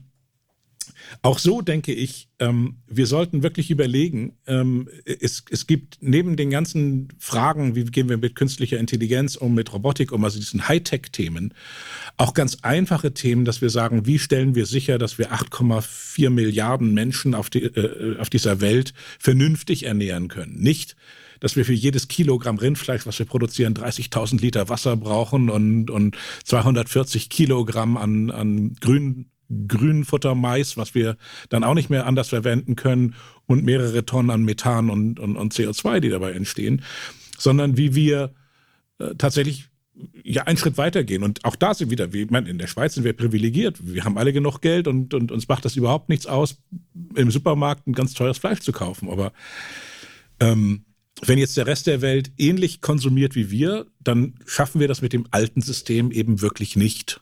auch so denke ich, ähm, wir sollten wirklich überlegen, ähm, es, es gibt neben den ganzen Fragen, wie gehen wir mit künstlicher Intelligenz um, mit Robotik um, also diesen Hightech-Themen, auch ganz einfache Themen, dass wir sagen, wie stellen wir sicher, dass wir 8,4 Milliarden Menschen auf, die, äh, auf dieser Welt vernünftig ernähren können. Nicht, dass wir für jedes Kilogramm Rindfleisch, was wir produzieren, 30.000 Liter Wasser brauchen und, und 240 Kilogramm an, an Grün, Grünfutter Mais, was wir dann auch nicht mehr anders verwenden können und mehrere Tonnen an Methan und, und, und CO2, die dabei entstehen, sondern wie wir äh, tatsächlich ja einen Schritt weitergehen. Und auch da sind wieder, wie man in der Schweiz sind wir privilegiert. Wir haben alle genug Geld und, und uns macht das überhaupt nichts aus, im Supermarkt ein ganz teures Fleisch zu kaufen. Aber ähm, wenn jetzt der Rest der Welt ähnlich konsumiert wie wir, dann schaffen wir das mit dem alten System eben wirklich nicht.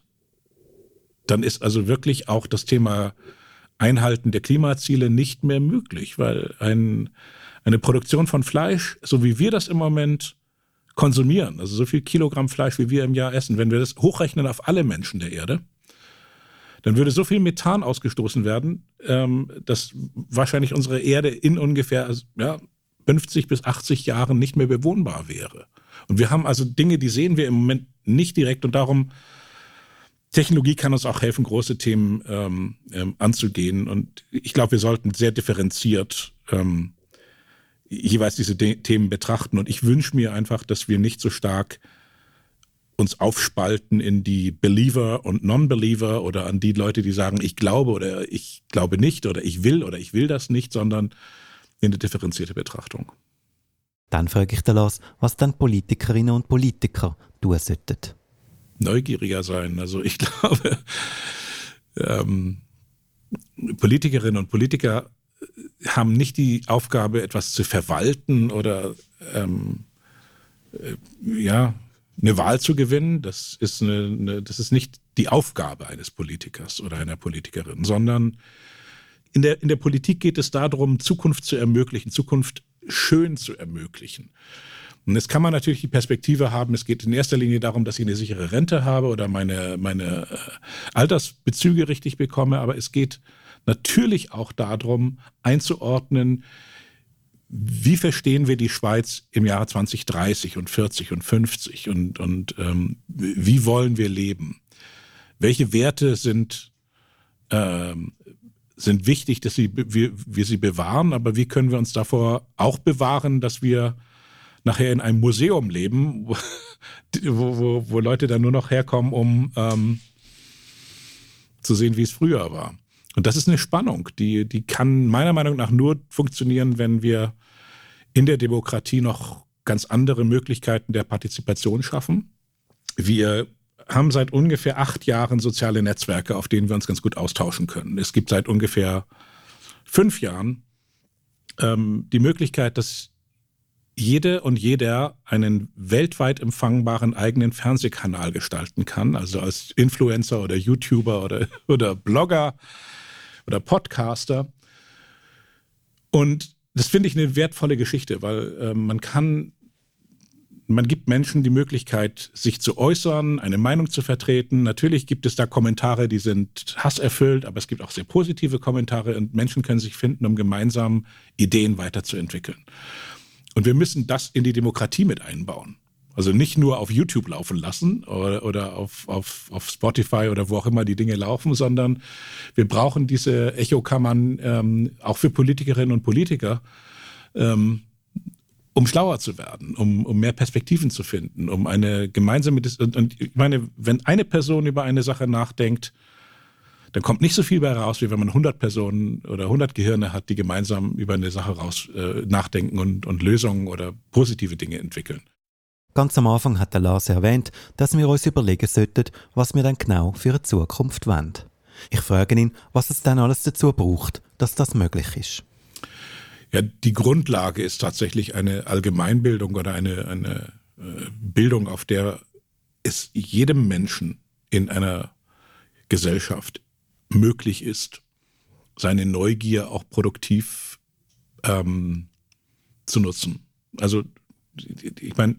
Dann ist also wirklich auch das Thema Einhalten der Klimaziele nicht mehr möglich, weil ein, eine Produktion von Fleisch, so wie wir das im Moment konsumieren, also so viel Kilogramm Fleisch, wie wir im Jahr essen, wenn wir das hochrechnen auf alle Menschen der Erde, dann würde so viel Methan ausgestoßen werden, ähm, dass wahrscheinlich unsere Erde in ungefähr also, ja, 50 bis 80 Jahren nicht mehr bewohnbar wäre. Und wir haben also Dinge, die sehen wir im Moment nicht direkt und darum Technologie kann uns auch helfen, große Themen ähm, ähm, anzugehen. Und ich glaube, wir sollten sehr differenziert ähm, jeweils diese De Themen betrachten. Und ich wünsche mir einfach, dass wir nicht so stark uns aufspalten in die Believer und Non-Believer oder an die Leute, die sagen, ich glaube oder ich glaube nicht oder ich will oder ich will das nicht, sondern in eine differenzierte Betrachtung.
Dann frage ich den Lars, was dann Politikerinnen und Politiker tun sollten
neugieriger sein. Also ich glaube, ähm, Politikerinnen und Politiker haben nicht die Aufgabe, etwas zu verwalten oder ähm, äh, ja, eine Wahl zu gewinnen. Das ist, eine, eine, das ist nicht die Aufgabe eines Politikers oder einer Politikerin, sondern in der, in der Politik geht es darum, Zukunft zu ermöglichen, Zukunft schön zu ermöglichen. Und jetzt kann man natürlich die Perspektive haben, es geht in erster Linie darum, dass ich eine sichere Rente habe oder meine, meine äh, Altersbezüge richtig bekomme, aber es geht natürlich auch darum, einzuordnen, wie verstehen wir die Schweiz im Jahre 2030 und 40 und 50 und, und ähm, wie wollen wir leben? Welche Werte sind, ähm, sind wichtig, dass sie, wir, wir sie bewahren, aber wie können wir uns davor auch bewahren, dass wir nachher in einem Museum leben, wo, wo, wo Leute dann nur noch herkommen, um ähm, zu sehen, wie es früher war. Und das ist eine Spannung, die, die kann meiner Meinung nach nur funktionieren, wenn wir in der Demokratie noch ganz andere Möglichkeiten der Partizipation schaffen. Wir haben seit ungefähr acht Jahren soziale Netzwerke, auf denen wir uns ganz gut austauschen können. Es gibt seit ungefähr fünf Jahren ähm, die Möglichkeit, dass jede und jeder einen weltweit empfangbaren eigenen Fernsehkanal gestalten kann, also als Influencer oder YouTuber oder, oder Blogger oder Podcaster. Und das finde ich eine wertvolle Geschichte, weil äh, man kann, man gibt Menschen die Möglichkeit, sich zu äußern, eine Meinung zu vertreten. Natürlich gibt es da Kommentare, die sind hasserfüllt, aber es gibt auch sehr positive Kommentare und Menschen können sich finden, um gemeinsam Ideen weiterzuentwickeln. Und wir müssen das in die Demokratie mit einbauen. Also nicht nur auf YouTube laufen lassen oder, oder auf, auf, auf Spotify oder wo auch immer die Dinge laufen, sondern wir brauchen diese Echokammern ähm, auch für Politikerinnen und Politiker, ähm, um schlauer zu werden, um, um mehr Perspektiven zu finden, um eine gemeinsame, und, und ich meine, wenn eine Person über eine Sache nachdenkt, dann kommt nicht so viel bei raus, wie wenn man 100 Personen oder 100 Gehirne hat, die gemeinsam über eine Sache raus äh, nachdenken und, und Lösungen oder positive Dinge entwickeln.
Ganz am Anfang hat der Lars erwähnt, dass wir uns überlegen sollten, was wir dann genau für eine Zukunft wollen. Ich frage ihn, was es dann alles dazu braucht, dass das möglich ist.
Ja, die Grundlage ist tatsächlich eine Allgemeinbildung oder eine, eine äh, Bildung, auf der es jedem Menschen in einer Gesellschaft möglich ist, seine Neugier auch produktiv ähm, zu nutzen. Also ich meine,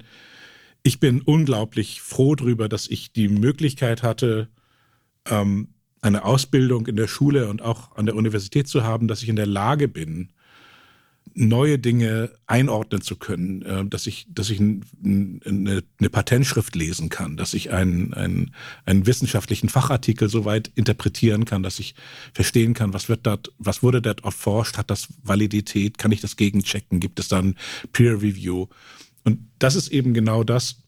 ich bin unglaublich froh darüber, dass ich die Möglichkeit hatte, ähm, eine Ausbildung in der Schule und auch an der Universität zu haben, dass ich in der Lage bin, neue Dinge einordnen zu können, äh, dass ich, dass ich eine, eine Patentschrift lesen kann, dass ich einen, einen, einen wissenschaftlichen Fachartikel so weit interpretieren kann, dass ich verstehen kann, was wird dort, was wurde dort erforscht, hat das Validität, kann ich das gegenchecken, gibt es dann Peer Review? Und das ist eben genau das,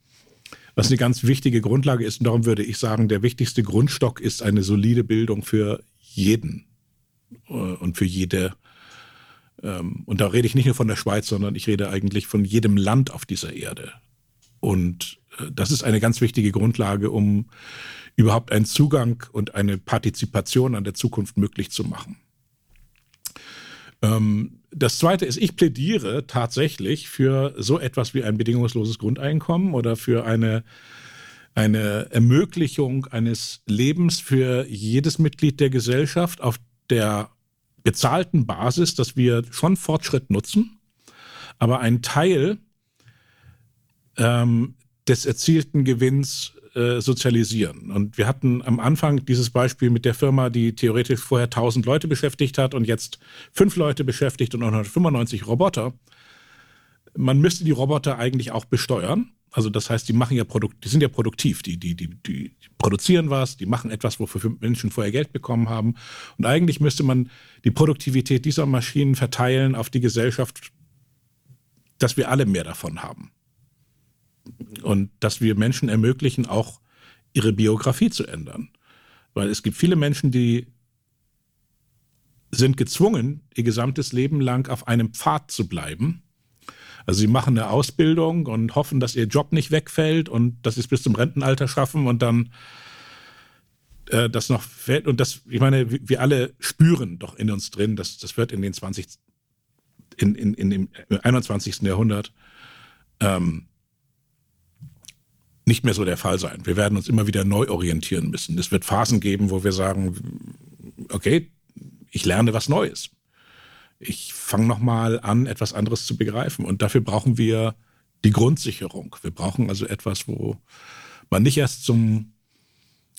was eine ganz wichtige Grundlage ist. Und darum würde ich sagen, der wichtigste Grundstock ist eine solide Bildung für jeden äh, und für jede. Ähm, und da rede ich nicht nur von der Schweiz, sondern ich rede eigentlich von jedem Land auf dieser Erde. Und äh, das ist eine ganz wichtige Grundlage, um überhaupt einen Zugang und eine Partizipation an der Zukunft möglich zu machen. Ähm, das Zweite ist, ich plädiere tatsächlich für so etwas wie ein bedingungsloses Grundeinkommen oder für eine, eine Ermöglichung eines Lebens für jedes Mitglied der Gesellschaft auf der bezahlten Basis, dass wir schon Fortschritt nutzen, aber ein Teil ähm, des erzielten Gewinns äh, sozialisieren. Und wir hatten am Anfang dieses Beispiel mit der Firma, die theoretisch vorher 1000 Leute beschäftigt hat und jetzt fünf Leute beschäftigt und 195 Roboter. Man müsste die Roboter eigentlich auch besteuern. Also das heißt, die machen ja Produkt, die sind ja produktiv, die, die, die, die produzieren was, die machen etwas, wofür Menschen vorher Geld bekommen haben. Und eigentlich müsste man die Produktivität dieser Maschinen verteilen auf die Gesellschaft, dass wir alle mehr davon haben und dass wir Menschen ermöglichen, auch ihre Biografie zu ändern. Weil es gibt viele Menschen, die sind gezwungen, ihr gesamtes Leben lang auf einem Pfad zu bleiben. Also sie machen eine Ausbildung und hoffen, dass ihr Job nicht wegfällt und dass sie es bis zum Rentenalter schaffen und dann äh, das noch fällt. Und das, ich meine, wir alle spüren doch in uns drin, dass das wird in den 20, in, in, in dem 21. Jahrhundert ähm, nicht mehr so der Fall sein. Wir werden uns immer wieder neu orientieren müssen. Es wird Phasen geben, wo wir sagen, okay, ich lerne was Neues. Ich fange nochmal an, etwas anderes zu begreifen. Und dafür brauchen wir die Grundsicherung. Wir brauchen also etwas, wo man nicht erst zum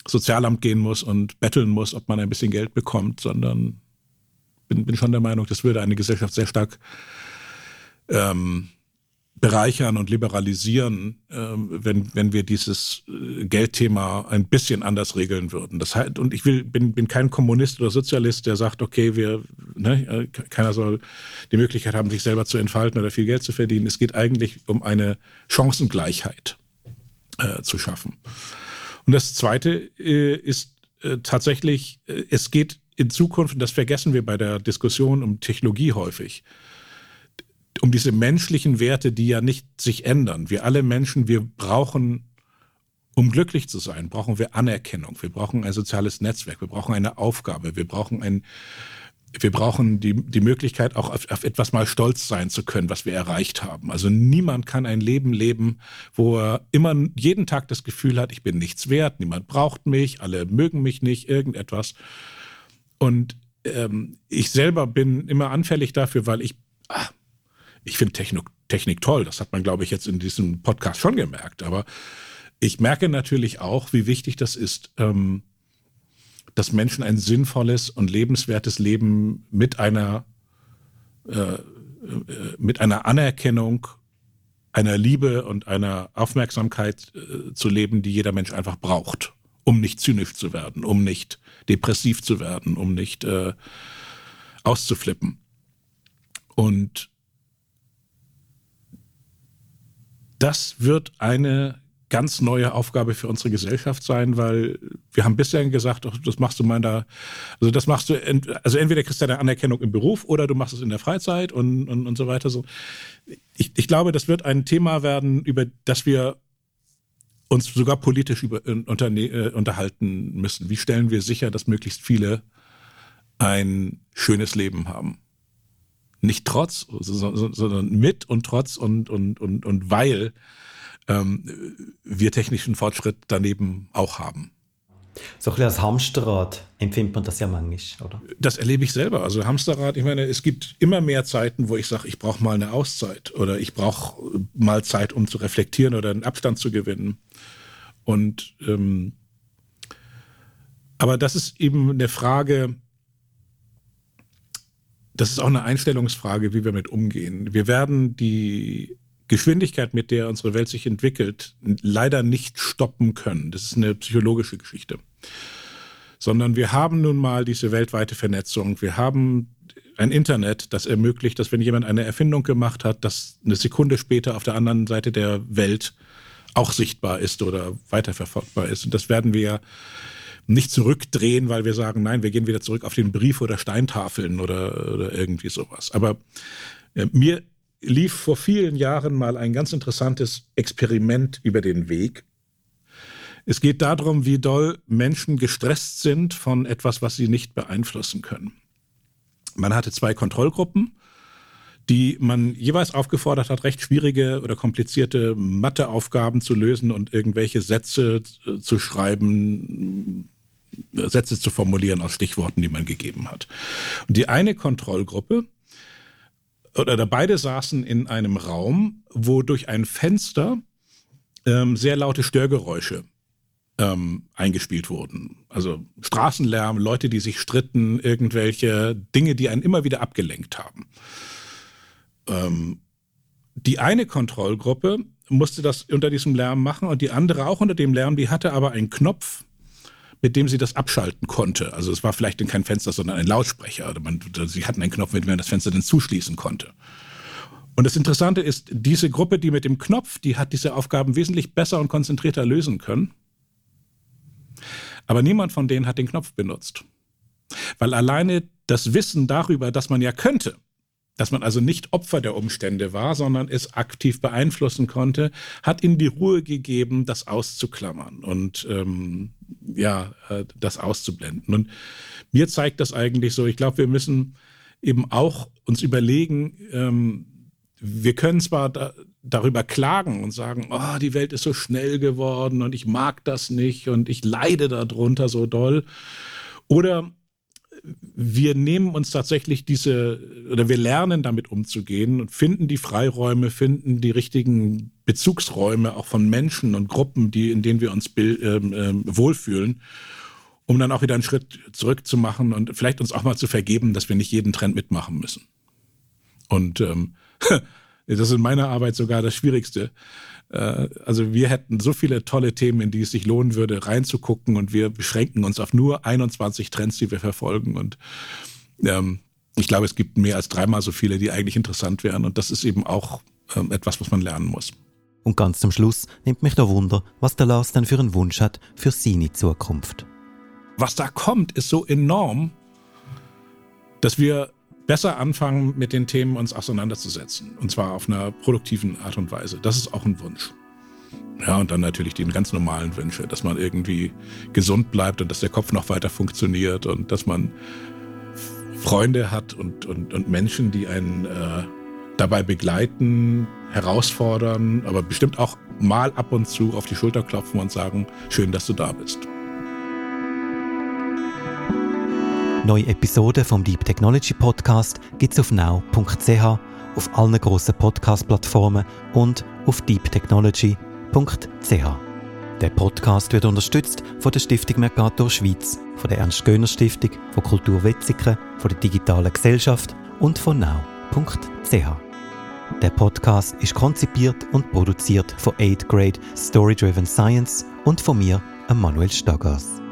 Sozialamt gehen muss und betteln muss, ob man ein bisschen Geld bekommt, sondern bin, bin schon der Meinung, das würde eine Gesellschaft sehr stark ähm, bereichern und liberalisieren, äh, wenn, wenn wir dieses äh, Geldthema ein bisschen anders regeln würden. Das heißt, und ich will, bin, bin kein Kommunist oder Sozialist, der sagt, okay, wir, ne, äh, keiner soll die Möglichkeit haben, sich selber zu entfalten oder viel Geld zu verdienen. Es geht eigentlich um eine Chancengleichheit äh, zu schaffen. Und das Zweite äh, ist äh, tatsächlich, es geht in Zukunft, und das vergessen wir bei der Diskussion um Technologie häufig, um diese menschlichen Werte, die ja nicht sich ändern. Wir alle Menschen, wir brauchen, um glücklich zu sein, brauchen wir Anerkennung. Wir brauchen ein soziales Netzwerk. Wir brauchen eine Aufgabe. Wir brauchen ein, wir brauchen die, die Möglichkeit, auch auf, auf etwas mal stolz sein zu können, was wir erreicht haben. Also niemand kann ein Leben leben, wo er immer jeden Tag das Gefühl hat, ich bin nichts wert, niemand braucht mich, alle mögen mich nicht, irgendetwas. Und ähm, ich selber bin immer anfällig dafür, weil ich, ich finde Technik, Technik toll. Das hat man, glaube ich, jetzt in diesem Podcast schon gemerkt. Aber ich merke natürlich auch, wie wichtig das ist, ähm, dass Menschen ein sinnvolles und lebenswertes Leben mit einer, äh, äh, mit einer Anerkennung, einer Liebe und einer Aufmerksamkeit äh, zu leben, die jeder Mensch einfach braucht, um nicht zynisch zu werden, um nicht depressiv zu werden, um nicht äh, auszuflippen. Und das wird eine ganz neue Aufgabe für unsere Gesellschaft sein, weil wir haben bisher gesagt, ach, das machst du mal da, also das machst du, also entweder kriegst du eine Anerkennung im Beruf oder du machst es in der Freizeit und, und, und so weiter. So. Ich, ich glaube, das wird ein Thema werden, über das wir uns sogar politisch über, unter, äh, unterhalten müssen. Wie stellen wir sicher, dass möglichst viele ein schönes Leben haben? Nicht trotz, sondern mit und trotz und, und, und, und weil ähm, wir technischen Fortschritt daneben auch haben.
So ein bisschen als Hamsterrad empfindet man das ja manchmal, oder?
Das erlebe ich selber. Also Hamsterrad, ich meine, es gibt immer mehr Zeiten, wo ich sage, ich brauche mal eine Auszeit oder ich brauche mal Zeit, um zu reflektieren oder einen Abstand zu gewinnen. Und ähm, aber das ist eben eine Frage, das ist auch eine Einstellungsfrage, wie wir mit umgehen. Wir werden die Geschwindigkeit, mit der unsere Welt sich entwickelt, leider nicht stoppen können. Das ist eine psychologische Geschichte. Sondern wir haben nun mal diese weltweite Vernetzung. Wir haben ein Internet, das ermöglicht, dass wenn jemand eine Erfindung gemacht hat, dass eine Sekunde später auf der anderen Seite der Welt auch sichtbar ist oder weiterverfolgbar ist. Und das werden wir nicht zurückdrehen, weil wir sagen, nein, wir gehen wieder zurück auf den Brief oder Steintafeln oder, oder irgendwie sowas. Aber äh, mir lief vor vielen Jahren mal ein ganz interessantes Experiment über den Weg. Es geht darum, wie doll Menschen gestresst sind von etwas, was sie nicht beeinflussen können. Man hatte zwei Kontrollgruppen, die man jeweils aufgefordert hat, recht schwierige oder komplizierte Matheaufgaben zu lösen und irgendwelche Sätze zu schreiben, Sätze zu formulieren aus Stichworten, die man gegeben hat. Und die eine Kontrollgruppe oder beide saßen in einem Raum, wo durch ein Fenster ähm, sehr laute Störgeräusche ähm, eingespielt wurden. Also Straßenlärm, Leute, die sich stritten, irgendwelche Dinge, die einen immer wieder abgelenkt haben. Ähm, die eine Kontrollgruppe musste das unter diesem Lärm machen und die andere auch unter dem Lärm, die hatte aber einen Knopf, mit dem sie das abschalten konnte. Also es war vielleicht kein Fenster, sondern ein Lautsprecher. Man, sie hatten einen Knopf, mit dem man das Fenster dann zuschließen konnte. Und das Interessante ist, diese Gruppe, die mit dem Knopf, die hat diese Aufgaben wesentlich besser und konzentrierter lösen können. Aber niemand von denen hat den Knopf benutzt. Weil alleine das Wissen darüber, dass man ja könnte, dass man also nicht Opfer der Umstände war, sondern es aktiv beeinflussen konnte, hat ihm die Ruhe gegeben, das auszuklammern und ähm, ja, äh, das auszublenden. Und mir zeigt das eigentlich so, ich glaube, wir müssen eben auch uns überlegen, ähm, wir können zwar da, darüber klagen und sagen, oh, die Welt ist so schnell geworden und ich mag das nicht und ich leide darunter so doll. Oder wir nehmen uns tatsächlich diese, oder wir lernen damit umzugehen und finden die Freiräume, finden die richtigen Bezugsräume auch von Menschen und Gruppen, die, in denen wir uns ähm, ähm, wohlfühlen, um dann auch wieder einen Schritt zurückzumachen und vielleicht uns auch mal zu vergeben, dass wir nicht jeden Trend mitmachen müssen. Und ähm, Das ist in meiner Arbeit sogar das Schwierigste. Äh, also wir hätten so viele tolle Themen, in die es sich lohnen würde, reinzugucken und wir beschränken uns auf nur 21 Trends, die wir verfolgen. Und ähm, ich glaube, es gibt mehr als dreimal so viele, die eigentlich interessant wären. Und das ist eben auch ähm, etwas, was man lernen muss.
Und ganz zum Schluss nimmt mich der Wunder, was der Lars dann für einen Wunsch hat für seine Zukunft.
Was da kommt, ist so enorm, dass wir besser anfangen, mit den Themen uns auseinanderzusetzen. Und zwar auf einer produktiven Art und Weise. Das ist auch ein Wunsch. Ja, und dann natürlich die ganz normalen Wünsche, dass man irgendwie gesund bleibt und dass der Kopf noch weiter funktioniert und dass man Freunde hat und, und, und Menschen, die einen äh, dabei begleiten, herausfordern, aber bestimmt auch mal ab und zu auf die Schulter klopfen und sagen, schön, dass du da bist.
Neue Episoden vom Deep Technology Podcast gibt's auf now.ch, auf allen grossen Podcast-Plattformen und auf deeptechnology.ch. Der Podcast wird unterstützt von der Stiftung Mercator Schweiz, von der Ernst-Göhner-Stiftung, von Kultur Wetzikon, von der Digitalen Gesellschaft und von now.ch. Der Podcast ist konzipiert und produziert von 8 Grade Story Driven Science und von mir, Manuel Staggers.